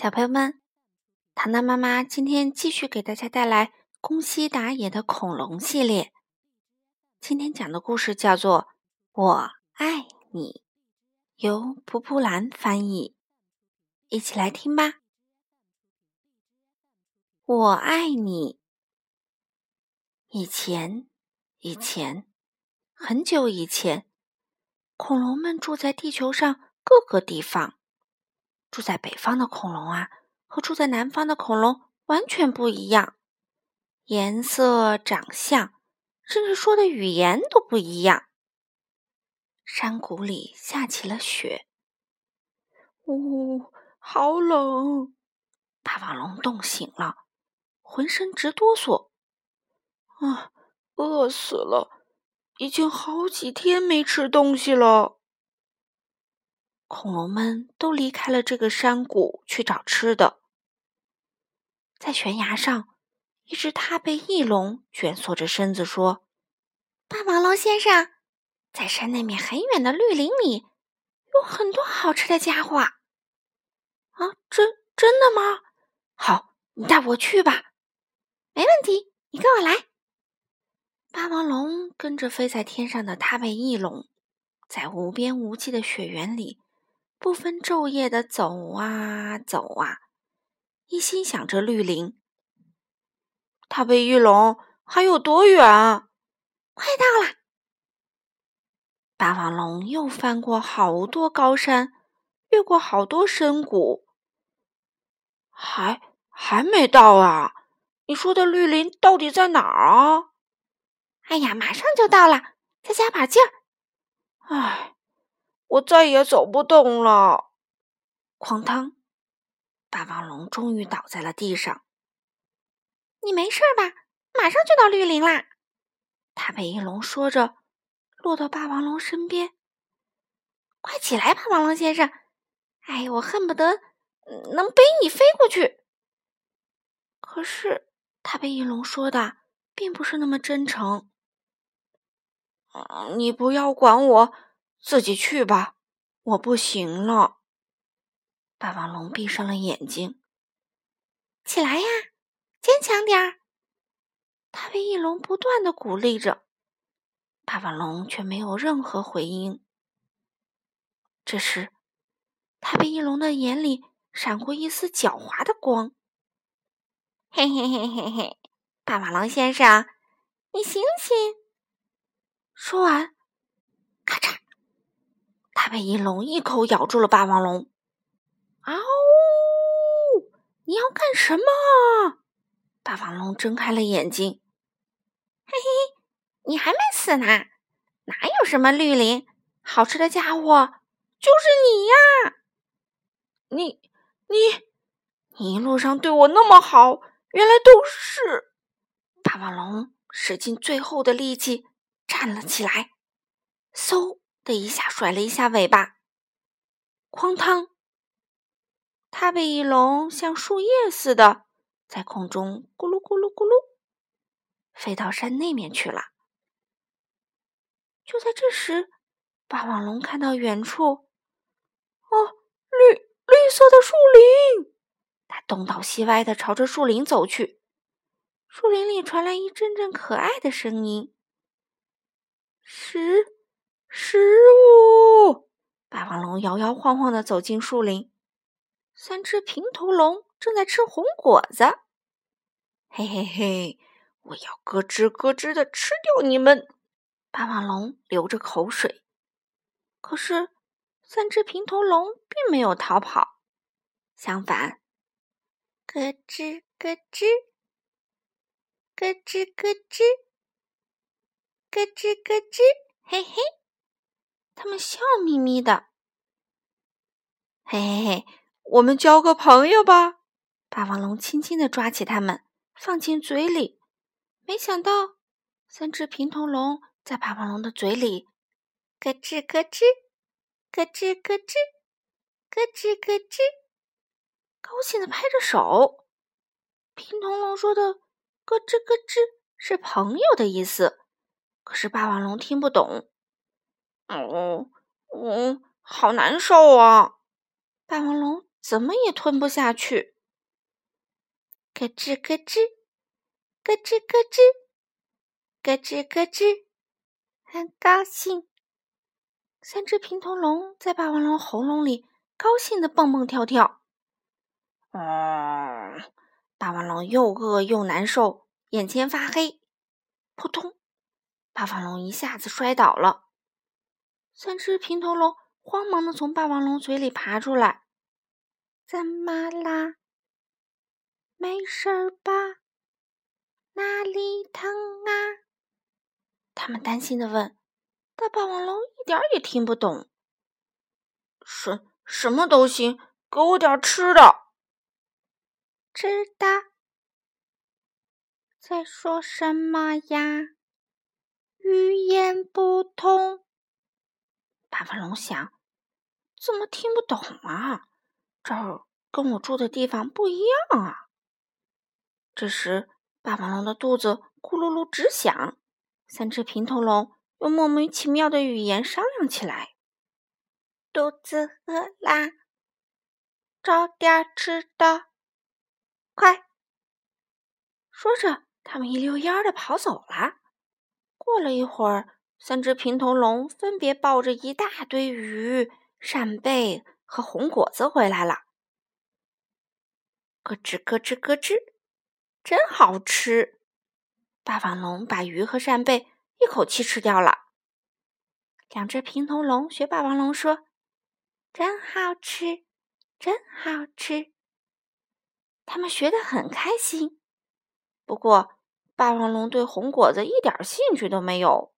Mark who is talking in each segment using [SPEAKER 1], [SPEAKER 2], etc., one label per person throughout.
[SPEAKER 1] 小朋友们，糖糖妈妈今天继续给大家带来宫西达也的恐龙系列。今天讲的故事叫做《我爱你》，由蒲蒲兰翻译。一起来听吧。我爱你。以前，以前，很久以前，恐龙们住在地球上各个地方。住在北方的恐龙啊，和住在南方的恐龙完全不一样，颜色、长相，甚至说的语言都不一样。山谷里下起了雪，呜，好冷！霸王龙冻醒了，浑身直哆嗦。啊，饿死了！已经好几天没吃东西了。恐龙们都离开了这个山谷去找吃的。在悬崖上，一只踏背翼龙蜷缩着身子说：“霸王龙先生，在山那面很远的绿林里，有很多好吃的家伙。”“啊，真真的吗？好，你带我去吧。”“没问题，你跟我来。”霸王龙跟着飞在天上的踏背翼龙，在无边无际的雪原里。不分昼夜的走啊走啊，一心想着绿林。踏背翼龙还有多远？快到了！霸王龙又翻过好多高山，越过好多深谷，还还没到啊！你说的绿林到底在哪儿啊？哎呀，马上就到了，再加把劲儿！唉。我再也走不动了！哐当，霸王龙终于倒在了地上。你没事吧？马上就到绿林啦！踏背翼龙说着，落到霸王龙身边。快起来，霸王龙先生！哎，我恨不得能背你飞过去。可是，踏背翼龙说的并不是那么真诚。你不要管我。自己去吧，我不行了。霸王龙闭上了眼睛。起来呀，坚强点儿！他被翼龙不断的鼓励着，霸王龙却没有任何回应。这时，他被翼龙的眼里闪过一丝狡猾的光。嘿嘿嘿嘿嘿，霸王龙先生，你醒醒！说完，踏背翼龙一口咬住了霸王龙，嗷！你要干什么？霸王龙睁开了眼睛，嘿嘿，你还没死呢！哪有什么绿林？好吃的家伙就是你呀！你你你一路上对我那么好，原来都是……霸王龙使尽最后的力气站了起来，嗖！的一下甩了一下尾巴，哐当！它被翼龙像树叶似的在空中咕噜咕噜咕噜飞到山那面去了。就在这时，霸王龙看到远处，哦，绿绿色的树林，它东倒西歪的朝着树林走去。树林里传来一阵阵可爱的声音，十。食物！霸王龙摇摇晃晃的走进树林，三只平头龙正在吃红果子。嘿嘿嘿，我要咯吱咯吱的吃掉你们！霸王龙流着口水。可是，三只平头龙并没有逃跑，相反，咯吱咯吱，咯吱咯吱，咯吱咯吱，嘿嘿。他们笑眯眯的，嘿嘿嘿，我们交个朋友吧！霸王龙轻轻的抓起它们，放进嘴里。没想到，三只平头龙在霸王龙的嘴里咯吱咯吱，咯吱咯吱，咯吱咯吱，高兴的拍着手。平头龙说的“咯吱咯吱”是朋友的意思，可是霸王龙听不懂。哦，嗯，好难受啊！霸王龙怎么也吞不下去。咯吱咯吱，咯吱咯吱，咯吱咯吱，很高兴。三只平头龙在霸王龙喉咙里高兴的蹦蹦跳跳。嗯，霸王龙又饿又难受，眼前发黑。扑通，霸王龙一下子摔倒了。三只平头龙慌忙的从霸王龙嘴里爬出来。怎么啦？没事儿吧？哪里疼啊？他们担心的问。大霸王龙一点也听不懂。什什么都行，给我点吃的。知道。在说什么呀？语言不通。霸王龙想，怎么听不懂啊？这儿跟我住的地方不一样啊！这时，霸王龙的肚子咕噜噜直响。三只平头龙。用莫名其妙的语言商量起来。肚子饿啦，找点吃的，快！说着，他们一溜烟儿的跑走了。过了一会儿，三只平头龙分别抱着一大堆鱼、扇贝和红果子回来了。咯吱咯吱咯吱，真好吃！霸王龙把鱼和扇贝。一口气吃掉了。两只平头龙学霸王龙说：“真好吃，真好吃。”他们学得很开心。不过，霸王龙对红果子一点兴趣都没有。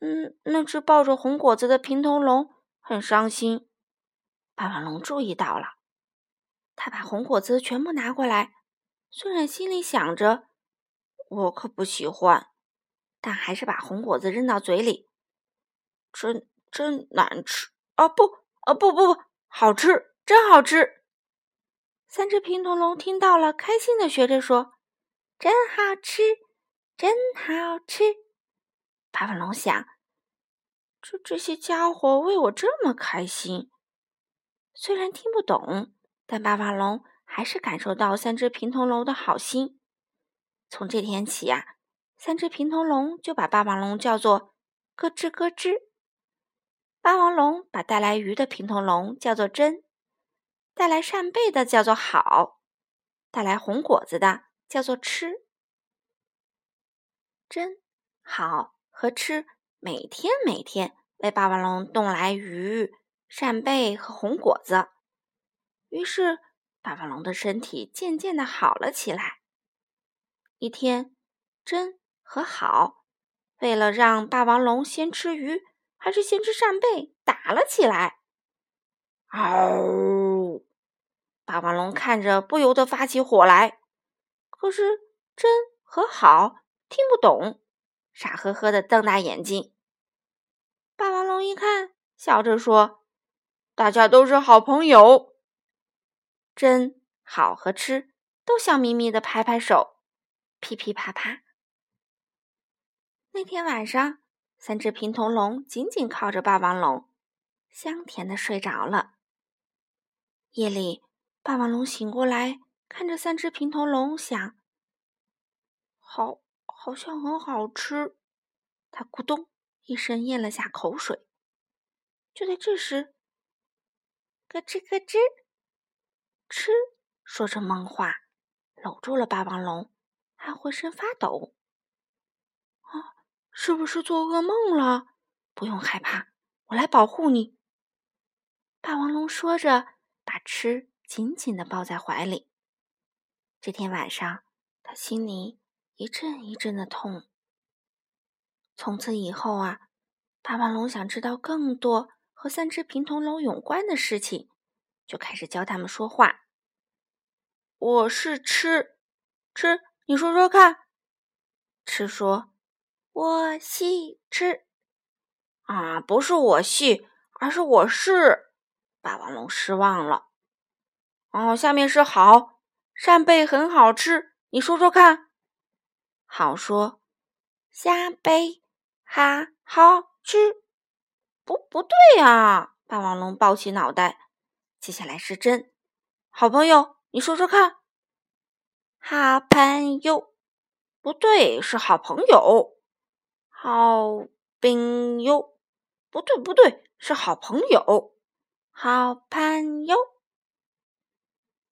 [SPEAKER 1] 嗯，那只抱着红果子的平头龙很伤心。霸王龙注意到了，他把红果子全部拿过来，虽然心里想着：“我可不喜欢。”但还是把红果子扔到嘴里，真真难吃啊！不啊不不不，好吃，真好吃！三只平头龙听到了，开心的学着说：“真好吃，真好吃！”霸王龙想：这这些家伙为我这么开心，虽然听不懂，但霸王龙还是感受到三只平头龙的好心。从这天起呀。三只平头龙就把霸王龙叫做“咯吱咯吱”。霸王龙把带来鱼的平头龙叫做“真”，带来扇贝的叫做“好”，带来红果子的叫做“吃”。真好和吃每天每天为霸王龙送来鱼、扇贝和红果子，于是霸王龙的身体渐渐的好了起来。一天，真。和好，为了让霸王龙先吃鱼还是先吃扇贝，打了起来。嗷！霸王龙看着不由得发起火来。可是真和好听不懂，傻呵呵的瞪大眼睛。霸王龙一看，笑着说：“大家都是好朋友。”真好和吃都笑眯眯的拍拍手，噼噼啪啪。那天晚上，三只平头龙紧紧靠着霸王龙，香甜的睡着了。夜里，霸王龙醒过来，看着三只平头龙，想：好，好像很好吃。他咕咚一声咽了下口水。就在这时，咯吱咯吱，吃说着梦话，搂住了霸王龙，还浑身发抖。啊是不是做噩梦了？不用害怕，我来保护你。霸王龙说着，把吃紧紧的抱在怀里。这天晚上，他心里一阵一阵的痛。从此以后啊，霸王龙想知道更多和三只平头龙有关的事情，就开始教他们说话。我是吃吃，你说说看。吃说。我系吃啊，不是我系，而是我是。霸王龙失望了。哦，下面是好，扇贝很好吃，你说说看。好说，虾贝还好吃。不，不对啊！霸王龙抱起脑袋。接下来是真，好朋友，你说说看。好朋友，不对，是好朋友。好朋友，不对，不对，是好朋友。好朋友。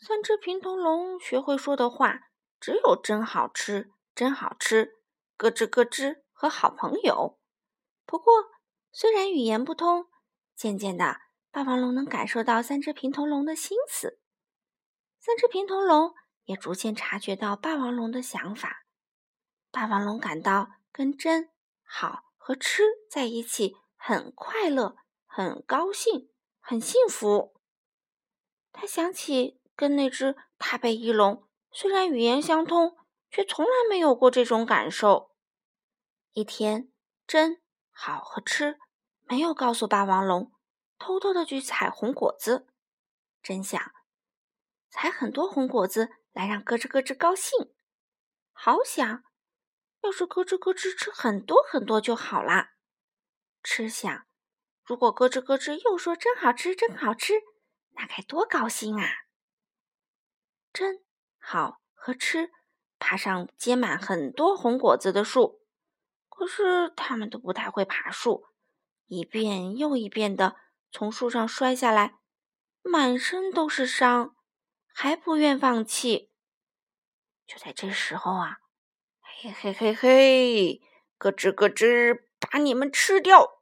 [SPEAKER 1] 三只平头龙学会说的话只有“真好吃，真好吃”，咯吱咯吱和好朋友。不过，虽然语言不通，渐渐的，霸王龙能感受到三只平头龙的心思。三只平头龙也逐渐察觉到霸王龙的想法。霸王龙感到跟真、好和吃在一起很快乐、很高兴、很幸福。他想起跟那只踏背翼龙，虽然语言相通，却从来没有过这种感受。一天，真、好和吃没有告诉霸王龙，偷偷的去采红果子。真想。采很多红果子来让咯吱咯吱高兴，好想，要是咯吱咯吱吃很多很多就好啦。吃想，如果咯吱咯吱又说真好吃真好吃，那该多高兴啊！真好和吃爬上结满很多红果子的树，可是他们都不太会爬树，一遍又一遍的从树上摔下来，满身都是伤。还不愿放弃。就在这时候啊，嘿嘿嘿嘿，咯吱咯吱，把你们吃掉！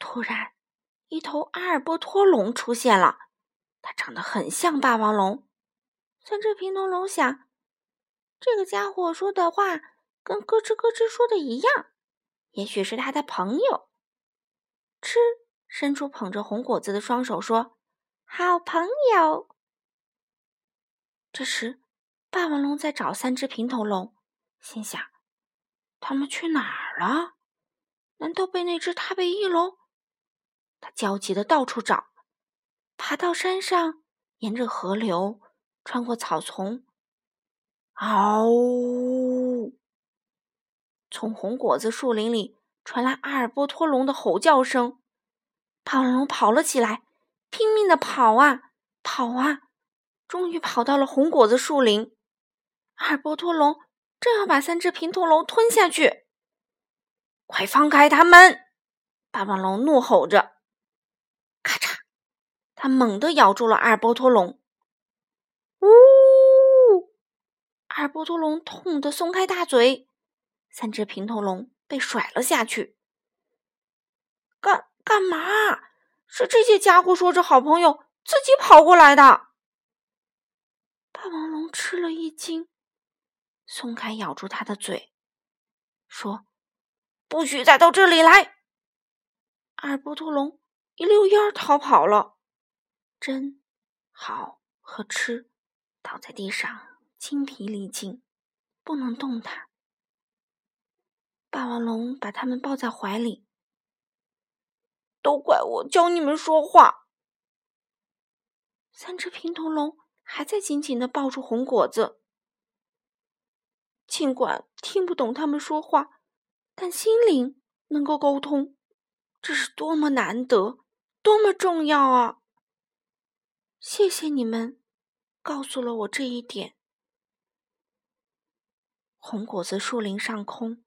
[SPEAKER 1] 突然，一头阿尔波托龙出现了，它长得很像霸王龙。三只平头龙想，这个家伙说的话跟咯吱咯吱说的一样，也许是他的朋友。吃，伸出捧着红果子的双手说：“好朋友。”这时，霸王龙在找三只平头龙，心想：他们去哪儿了？难道被那只踏背翼龙？他焦急的到处找，爬到山上，沿着河流，穿过草丛。嗷！从红果子树林里传来阿尔波托龙的吼叫声。霸王龙跑了起来，拼命的跑啊跑啊！终于跑到了红果子树林，阿尔波托龙正要把三只平头龙吞下去，快放开他们！霸王龙怒吼着，咔嚓，他猛地咬住了阿尔波托龙。呜！二波托龙痛得松开大嘴，三只平头龙被甩了下去。干干嘛？是这些家伙说着好朋友，自己跑过来的。霸王龙吃了一惊，松开咬住他的嘴，说：“不许再到这里来！”二波托龙一溜烟儿逃跑了。真好和吃倒在地上，精疲力尽，不能动弹。霸王龙把他们抱在怀里，都怪我教你们说话。三只平头龙。还在紧紧的抱住红果子，尽管听不懂他们说话，但心灵能够沟通，这是多么难得，多么重要啊！谢谢你们，告诉了我这一点。红果子树林上空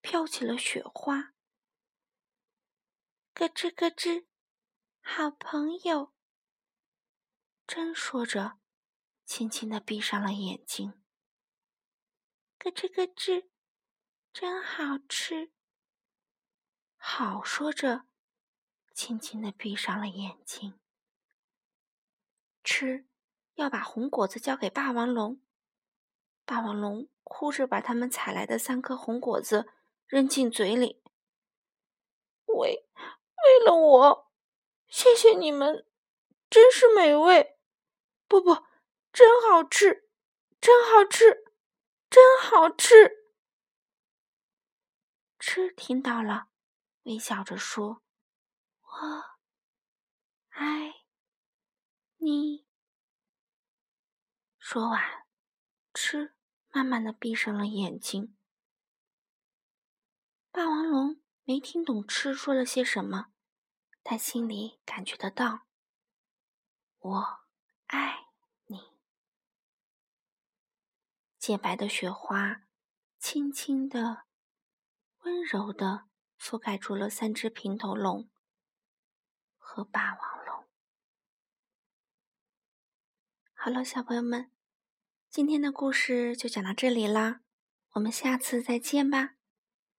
[SPEAKER 1] 飘起了雪花，咯吱咯吱，好朋友，真说着。轻轻的闭上了眼睛，咯吱咯吱，真好吃。好说着，轻轻的闭上了眼睛。吃，要把红果子交给霸王龙。霸王龙哭着把他们采来的三颗红果子扔进嘴里。为为了我，谢谢你们，真是美味。不不。真好吃，真好吃，真好吃！吃听到了，微笑着说：“我爱你。”说完，吃慢慢的闭上了眼睛。霸王龙没听懂吃说了些什么，但心里感觉得到：“我爱你。洁白的雪花，轻轻的、温柔的覆盖住了三只平头龙和霸王龙。好了，小朋友们，今天的故事就讲到这里啦，我们下次再见吧。